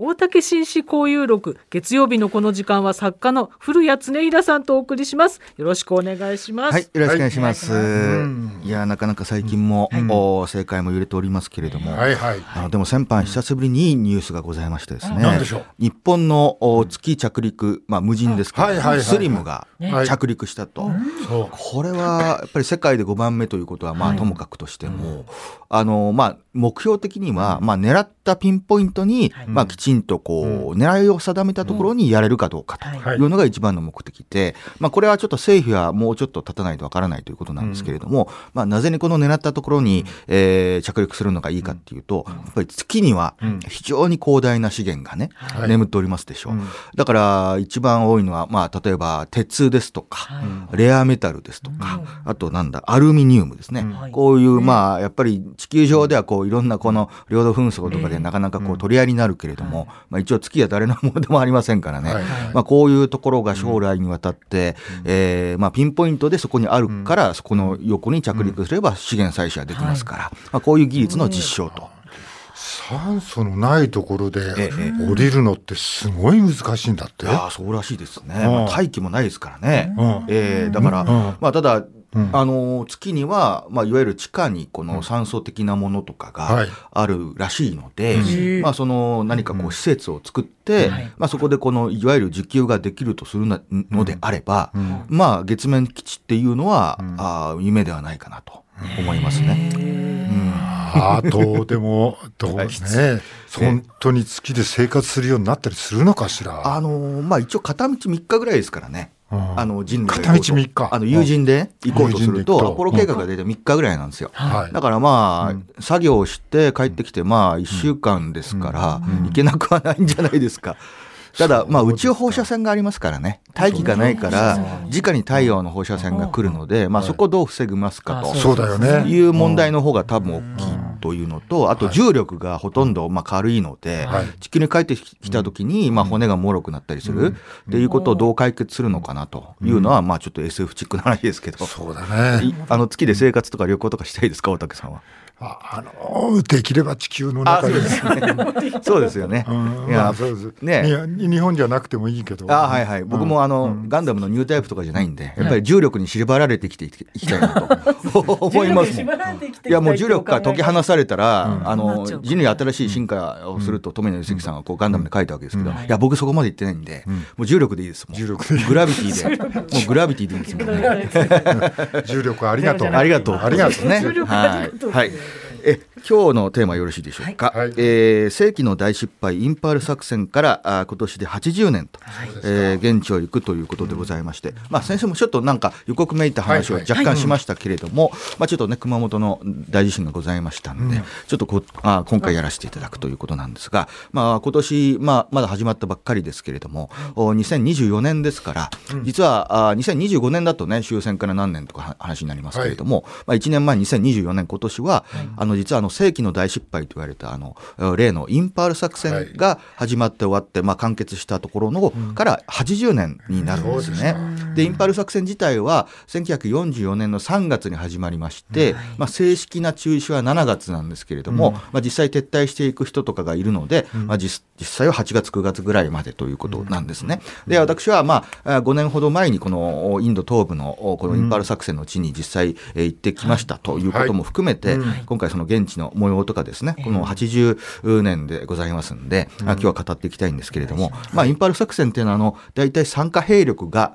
大竹紳士交友録月曜日のこの時間は作家の古谷恒平さんとお送りしますよろしくお願いしますはい、よろしくお願いします。はいい、や、なかなか最近も、お正解も揺れておりますけれども。はいはい。あのでも先般久しぶりにいいニュースがございましてですね。何でしょう？日本のお月着陸、まあ無人ですけど、はいはいはいはいスリムがはい着陸したと。そう。これはやっぱり世界で5番目ということはまあともかくとしても、あのまあ目標的にはまあ狙ったピンポイントにまあきちんとこう狙いを定めたところにやれるかどうかとはい。いうのが一番の目的で、まあこれはちょっと政府はもうちょっと立たないとわからないということなんですけれども、まあなぜにこの狙ったところにえー着陸するのがいいかっていうと、やっぱり月には非常に広大な資源がねはい。眠っておりますでしょう。だから一番多いのはまあ例えば鉄ですとか、レアメタルですとか、あとなんだ、アルミニウムですね。こういう、まあ、やっぱり地球上ではこういろんなこの領土紛争とかでなかなかこう取り合いになるけれども、まあ一応月は誰の ものでもありませんからね。はいまあこういうところが将来にわたって、えーまあピンポイントでそこにあるから、そこの横に着陸すれば資源採取はできますから、まあこういう技術の実証と。酸素のないところでええ降りるのってすごい難しいんだって。ああ、そうらしいですね。うんまあ、大気もないですからね。うんえーだから、うんまあ、ただ、うん。あのー月には、まあ、いわゆる地下にこの酸素的なものとかがはい。あるらしいので、うん。まあ、その何かこう施設を作って、まあ、そこでこのいわゆる受給ができるとするなのであれば、ん。まあ、月面基地っていうのは、ん。あー夢ではないかなと思いますね。うん。あと、でも、どうね、本当に月で生活するようになったりするのかしら？あのーまあ、一応片道3日ぐらいですからね。うん。あの人類が片道3日。あの友人で行こうとすると、アポロ計画が大体3日ぐらいなんですよ。はい。だからまあ、作業をして帰ってきて、まあ、1週間ですから、行けなくはないんじゃないですか。ただ、まあ、宇宙放射線がありますからね。大気がないから、直に太陽の放射線が来るので、まあ、そこをどう防ぎますかと。そうだよね。いう問題の方が多分大きいというのと、あと重力がほとんどまあ軽いのではい、地球に帰ってきた時にまあ骨が脆くなったりするっていうことをどう解決するのかなというのは、まあちょっと SF チックな話ですけど、そうだね。いあの月で生活とか旅行とかしたいですか、大竹さんは？ああの、できれば地球の中で。そうですよね。うんいやまあそうですねに日本じゃなくてもいいけど。あはいはい。僕もあの、ガンダムのニュータイプとかじゃないんで、やっぱり重力に縛られてきていきたいなと 思いますもん。いやもう重力から解き放されたら、あの人類新しい進化をすると富野由悠季さんがこうガンダムで書いたわけですけど、いや僕そこまで言ってないんで、もう重力でいいですもん。重力でグラビティで、もうグラビティでいいですもんね。重力ありがとう。ありがとう。ありがとうね。はい。はい。え今日のテーマよろしいでしょうか、はい。えー世紀の大失敗インパール作戦からあー今年で80年と、えー現地を行くということでございまして、まあ、先生もちょっとなんか予告めいた話をはいはい。若干しましたけれども、まあ、ちょっとね熊本の大地震がございましたので、ちょっとこあー今回やらせていただくということなんですが、まあ、今年、まあ、まだ始まったばっかりですけれどもお2024年ですから、実はあー2025年だとね終戦から何年とかは話になりますけれども、まあ、1年前2024年今年は、あの実はあの世紀の大失敗と言われたあの例のインパール作戦が始まって終わって、まあ、完結したところの、から80年になるんですね。でインパール作戦自体は1944年の3月に始まりまして、まあ、正式な中止は7月なんですけれども、まあ、実際撤退していく人とかがいるので、まあ、実実際は8月9月ぐらいまでということなんですね。で私は、まあ、5年ほど前にこのインド東部のこのインパール作戦の地に実際えー行ってきましたということも含めて、今回その現地の模様とかですね、この80年でございますんで、あ今日は語っていきたいんですけれども、まあ、インパール作戦っていうのはあの大体参加兵力が、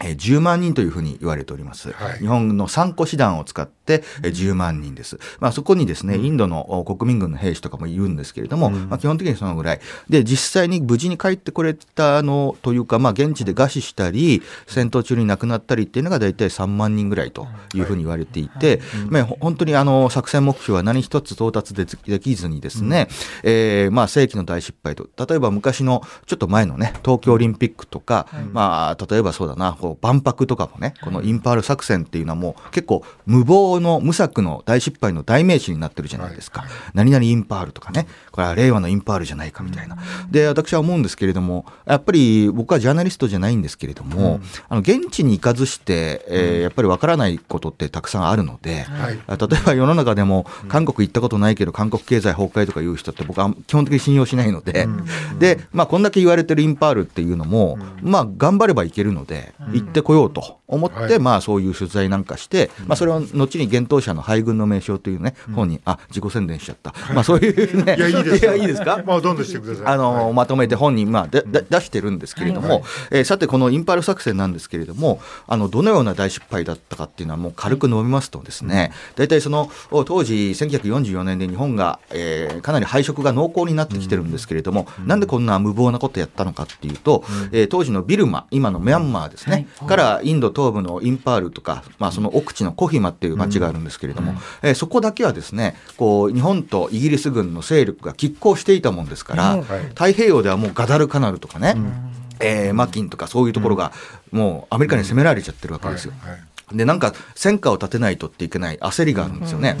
えー10万人というふうに言われております。はい。日本の3個師団を使ってえー10万人です。まあ、そこにですね、インドのお国民軍の兵士とかもいるんですけれども、まあ、基本的にそのぐらい。で、実際に無事に帰ってこれたのというか、まあ、現地で餓死したり、戦闘中に亡くなったりっていうのが大体3万人ぐらいというふうに言われていて、まあ、ほ本当にあの作戦目標は何一つ到達でできずにですね、えーまあ、世紀の大失敗と、例えば昔のちょっと前のね、東京オリンピックとか、まあ、例えばそうだな、こう万博とかもね、このインパール作戦っていうのはもう結構無謀行の無策の大失敗の代名詞になってるじゃないですか。何々インパールとかね、これは令和のインパールじゃないかみたいな。で、私は思うんですけれども、やっぱり僕はジャーナリストじゃないんですけれども、あの現地に行かずして、えーやっぱりわからないことってたくさんあるので、はい。あ例えば世の中でも韓国行ったことないけど韓国経済崩壊とかいう人って僕は基本的に信用しないので、で、まあこんだけ言われてるインパールっていうのも、まあ頑張ればいけるので、行ってこようと思って、はい。まあそういう取材なんかして、まあそれを後に幻冬舎の敗軍の名将というね、本に、あ、自己宣伝しちゃった。まあそういうね、いやいいです。か？まあどんどんしてください。あのはい。まとめて本に、まあ、でで出してるんですけれども、えーさてこのインパール作戦なんですけれどもあのどのような大失敗だったかっていうのはもう軽く述べますとですね大体そのお当時1944年で日本が、えーかなり敗色が濃厚になってきてるんですけれども、なんでこんな無謀なことやったのかっていうと、えー当時のビルマ今のミャンマーですね、からインド東部のインパールとか、まあ、その奥地のコヒマっていう町があるん。ですけれども、えーそこだけはですねこう日本とイギリス軍の勢力が拮抗していたもんですから、はい。太平洋ではもうガダルカナルとかね、えーマキンとかそういうところがもうアメリカに攻められちゃってるわけですよ。はい。でなんか戦果を立てないとっていけない焦りがあるんですよね。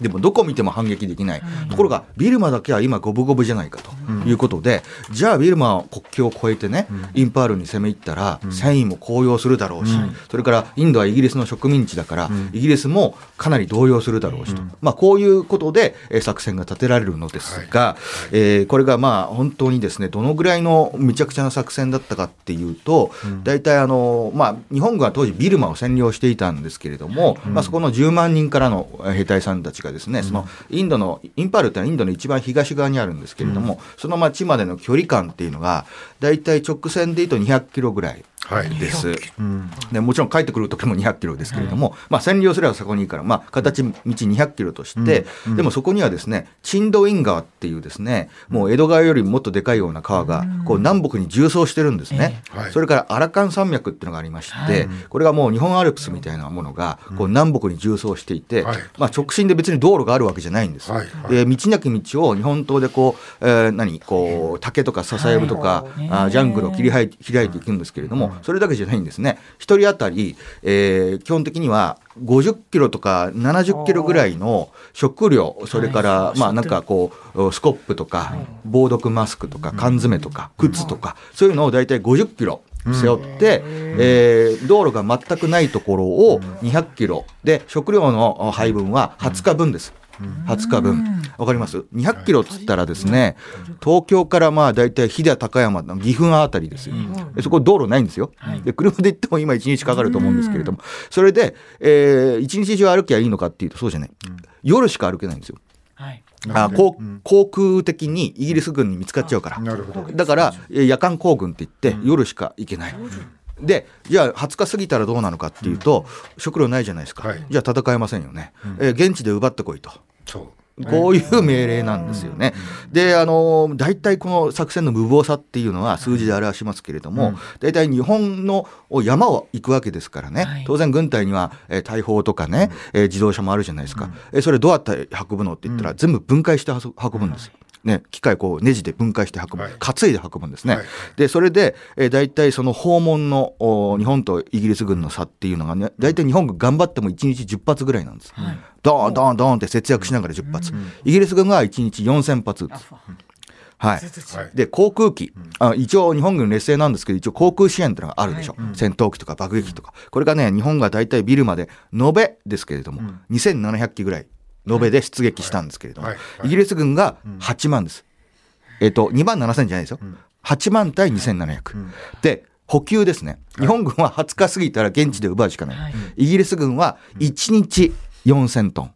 でもどこ見ても反撃できない、ところがビルマだけは今五分五分じゃないかということで、じゃあビルマは国境を越えてね、インパールに攻め入ったら、戦意も高揚するだろうし、それからインドはイギリスの植民地だから、イギリスもかなり動揺するだろうしと、まあ、こういうことで、えー作戦が立てられるのですが、えーこれがまあ本当にですねどのぐらいのめちゃくちゃな作戦だったかっていうと、大体あの、まあ、日本軍は当時ビルマを占領していたんですけれども、まあ、そこの10万人からの兵隊さんたちがですね、そのインドのインパールってのはインドの一番東側にあるんですけれども、その町までの距離感っていうのが大体直線で言うと200キロぐらいはい。です。うん。でもちろん帰ってくる時も200キロですけれども、まあ、占領すればそこにいいから、まあ、形道200キロとして、でもそこにはですねチンドウィン川っていうですねもう江戸川よりもっとでかいような川がこう南北に縦走してるんですね、ええ。はい。それからアラカン山脈っていうのがありまして、これがもう日本アルプスみたいなものがこう南北に縦走していて、はい。まあ、直進で別に道路があるわけじゃないんです。はい。はいで道なき道を日本刀でこう、えー何こう竹とか笹やぶとか、あジャングルを切り開い開いていくんですけれども、それだけじゃないんですね。一人当たり、えー基本的には50キロとか70キロぐらいの食料、それから、まあなんかこう、スコップとか、防毒マスクとか、缶詰とか、靴とか、そういうのを大体50キロ。背負って、えー道路が全くないところを200キロで食料の配分は20日分です。20日分。わかります ?200 キロっつったらですね、東京からまあ大体飛騨高山の岐阜あたりですよ。でそこ道路ないんですよ。で車で行っても今1日かかると思うんですけれども、それで、えー、1日中歩きゃいいのかっていうとそうじゃない。夜しか歩けないんですよ。はいあ航航空的にイギリス軍に見つかっちゃうから。だからえー夜間行軍って言って夜しか行けない。でじゃあ20日過ぎたらどうなのかっていうと、食料ないじゃないですか、はい。じゃあ戦えませんよね、えー現地で奪ってこいと。そう。こういう命令なんですよね。で、あの、大体この作戦の無謀さっていうのは数字で表しますけれども、大体日本の山を行くわけですからね、はい。当然軍隊には、えー大砲とかね、えー自動車もあるじゃないですか。えーそれどうやって運ぶのって言ったら、全部分解して運ぶんですよ。ね、機械こうネジで分解して運ぶ、はい。担いで運ぶんですね。はい。でそれで、えー、大体その訪問のお日本とイギリス軍の差っていうのがね大体日本軍頑張っても1日10発ぐらいなんです。ドーンドーンドーンって節約しながら10発、イギリス軍が1日4000発。撃つ。はい、はい。で航空機、あ一応日本軍劣勢なんですけど一応航空支援っていうのがあるでしょ、戦闘機とか爆撃機とか。これがね日本が大体ビルまで延べですけれども、2700機ぐらい延べで出撃したんですけれども、はいはいイギリス軍が8万です。えっ、と、2万7000じゃないですよ。8万対2700。で、補給ですね。日本軍は20日過ぎたら現地で奪うしかない。はいイギリス軍は1日4000トン。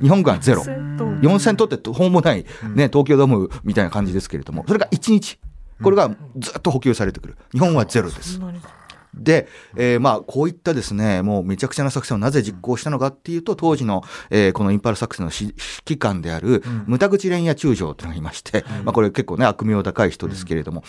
日本軍はゼロ。4000トンって途方もない、ね、東京ドームみたいな感じですけれども、それが1日。これがずっと補給されてくる。日本はゼロです。で、えーまあ、こういったですね、もうめちゃくちゃな作戦をなぜ実行したのかっていうと、当時の、えーこのインパル作戦の指揮官である、牟田口蓮也中将というのがいまして、まあ、これ結構ね、悪名高い人ですけれども、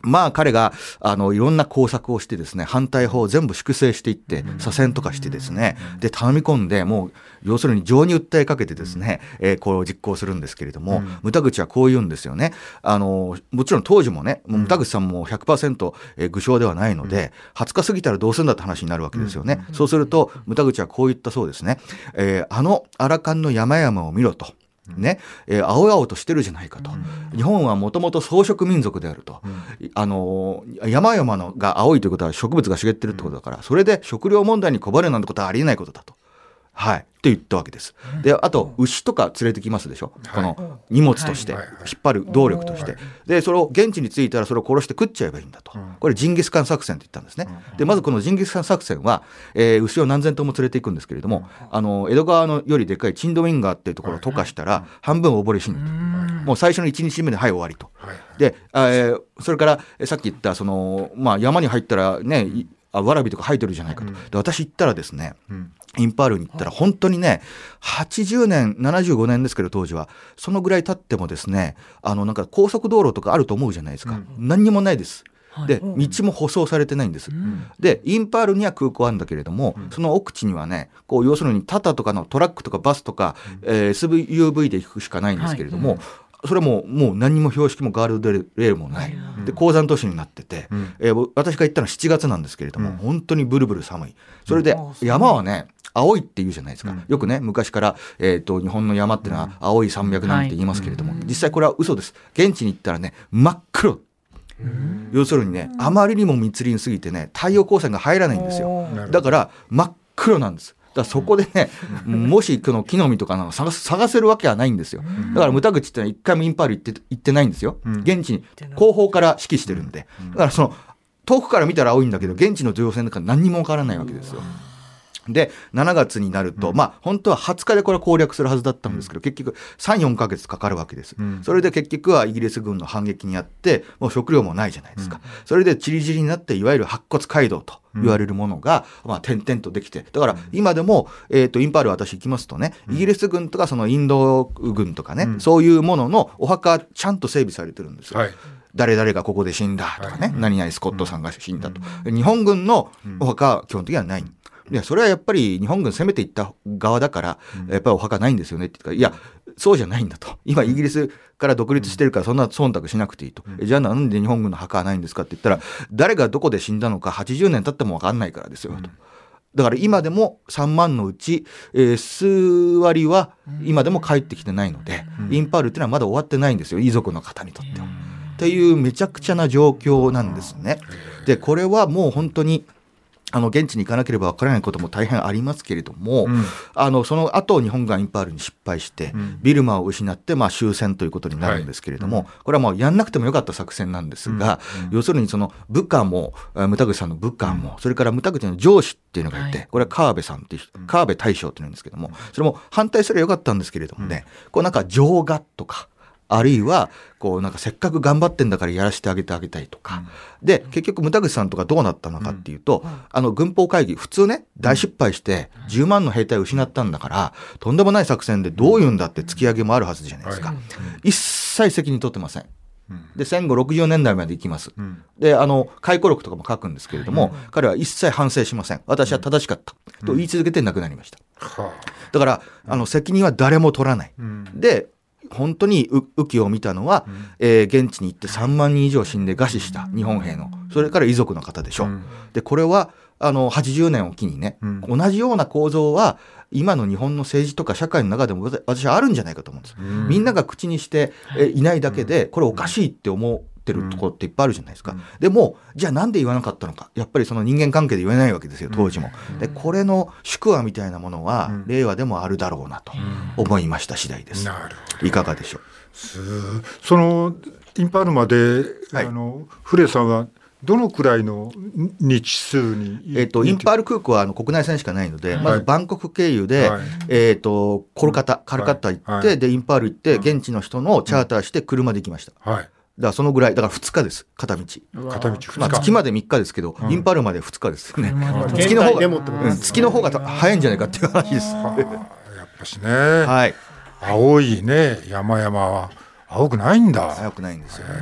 まあ彼があのいろんな工作をしてですね反対法を全部粛清していって左遷とかしてですねで頼み込んでもう要するに情に訴えかけてですね、えー、これを実行するんですけれども、牟田口はこう言うんですよね。あのもちろん当時もね牟田口さんも100%、えー、具象ではないので、20日過ぎたらどうするんだって話になるわけですよね、そうすると牟田口はこう言ったそうですね、えー、あのアラカンの山々を見ろと。ね、えー、青々としてるじゃないかと。うん、日本はもともと草食民族であると。うん、あの、山々のが青いということは植物が茂ってるってことだから、それで食料問題に困るなんてことはありえないことだと。はい。って言ったわけです。で、あと、牛とか連れてきますでしょ、この荷物として、引っ張る動力として。で、それを現地に着いたらそれを殺して食っちゃえばいいんだと。これジンギスカン作戦って言ったんですね。で、まずこのジンギスカン作戦は、えー、牛を何千頭も連れていくんですけれども、あの、江戸川のよりでかいチンドウィンガーっていうところを溶かしたら、半分溺れ死ぬと。もう最初の1日目で、はい、終わりと。で、えー、それから、さっき言った、その、まあ、山に入ったらね、あわらびとか生えてるじゃないかと。で、私行ったらですね、インパールに行ったら本当にね80年75年ですけど当時は。そのぐらい経ってもですねあのなんか高速道路とかあると思うじゃないですか、うん、何にもないです。で道も舗装されてないんです。うん、でインパールには空港あるんだけれども、うん、その奥地にはねこう要するにタタとかのトラックとかバスとか、うん、えー、SUV で行くしかないんですけれども、はいそれももう何も標識もガードレールもない、で鉱山都市になってて、うん、えー、私が行ったのは7月なんですけれども、うん、本当にブルブル寒い。それで山はね青いって言うじゃないですか、うん、よくね昔から、えーと、日本の山っていうのは青い山脈なんて言いますけれども、はい、実際これは嘘です。現地に行ったらね真っ黒。要するにねあまりにも密林すぎてね太陽光線が入らないんですよ。だから真っ黒なんですだそこでね、もしこの木の実とかなんか探探せるわけはないんですよ。だから牟田口ってのは一回もインパール行って行ってないんですよ。現地に後方から指揮してるんで。だからその遠くから見たら青いんだけど現地の情勢の中何にもわからないわけですよ。で、7月になると、うん、まあ、本当は20日でこれ攻略するはずだったんですけど、結局3、4か月かかるわけです。うん、それで結局はイギリス軍の反撃にあって、もう食料もないじゃないですか。うん、それでちりぢりになって、いわゆる白骨街道と言われるものが、まあ、点々とできて、だから今でも、えっ、ー、と、インパール私行きますとね、イギリス軍とかそのインド軍とかね、そういうもののお墓ちゃんと整備されてるんですよ。はい。誰々がここで死んだとかね、はい、何々スコットさんが死んだと、うん、日本軍のお墓は基本的にはない。いや、それはやっぱり日本軍攻めていった側だから、やっぱりお墓ないんですよねって言ったら、いや、そうじゃないんだと。今、イギリスから独立してるから、そんな忖度しなくていいと。じゃあなんで日本軍の墓はないんですかって言ったら、誰がどこで死んだのか80年経っても分かんないからですよと。だから今でも3万のうち、えー、数割は今でも帰ってきてないので、インパールっていうのはまだ終わってないんですよ、遺族の方にとっては。っていうめちゃくちゃな状況なんですね。で、これはもう本当に、あの現地に行かなければわからないことも大変ありますけれども、うん、あのその後日本がインパールに失敗して、うん、ビルマを失って、まあ、終戦ということになるんですけれども、はい、これはもうやんなくてもよかった作戦なんですが、うん、要するにその部下も牟田口さんの部下も、それから牟田口の上司っていうのがいて、はい、これは河辺さんっていう河辺大将っていうんですけどもそれも反対すればよかったんですけれどもね、こうなんか情がとか。あるいはこうなんかせっかく頑張ってんだからやらせてあげてあげたいとか、うん、で結局牟田口さんとかどうなったのかっていうと、うん、あの軍法会議普通ね大失敗して10万の兵隊を失ったんだから、とんでもない作戦でどういうんだって突き上げもあるはずじゃないですか、一切責任取ってません。で戦後60年代まで行きます、うん、であの回顧録とかも書くんですけれども、はい、彼は一切反省しません。私は正しかった、と言い続けて亡くなりました、だからあの責任は誰も取らない、で本当に雨季を見たのは、うん、えー、現地に行って3万人以上死んで餓死した日本兵のそれから遺族の方でしょ。うん、でこれはあの80年を機にね、うん、同じような構造は今の日本の政治とか社会の中でも私はあるんじゃないかと思うんです。みんなが口にしていないだけでこれおかしいって思うってるところっていっぱいあるじゃないですか、うん、でもじゃあなんで言わなかったのか。やっぱりその人間関係で言えないわけですよ当時も、でこれの宿話みたいなものは、令和でもあるだろうなと思いました次第です、なるほど。いかがでしょう？そのインパールまで、はい、あの古谷さんはどのくらいの日数に、えーと、インパール空港はあの国内線しかないので、はい、まずバンコク経由で、はい、えーと、コルカタ、カルカッタ行って、はい、でインパール行って、現地の人のチャーターして車で行きました。はいだからそのぐらい、だから2日です、片道。片道まあ、月まで3日ですけど、うん、インパルまで2日ですね。月の方が、うん、月の方が早いんじゃないかっていう話です。やっぱしね。はい。青いね、山々は青くないんだ。青くないんですよ、ね。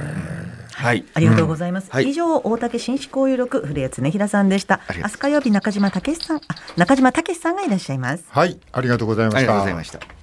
はいありがとうございます。はい以上、大竹紳士交友録、古谷恒平さんでした。明日火曜日、中島武さん、あ中島武さんがいらっしゃいます。はい、ありがとうございました。ありがとうございました。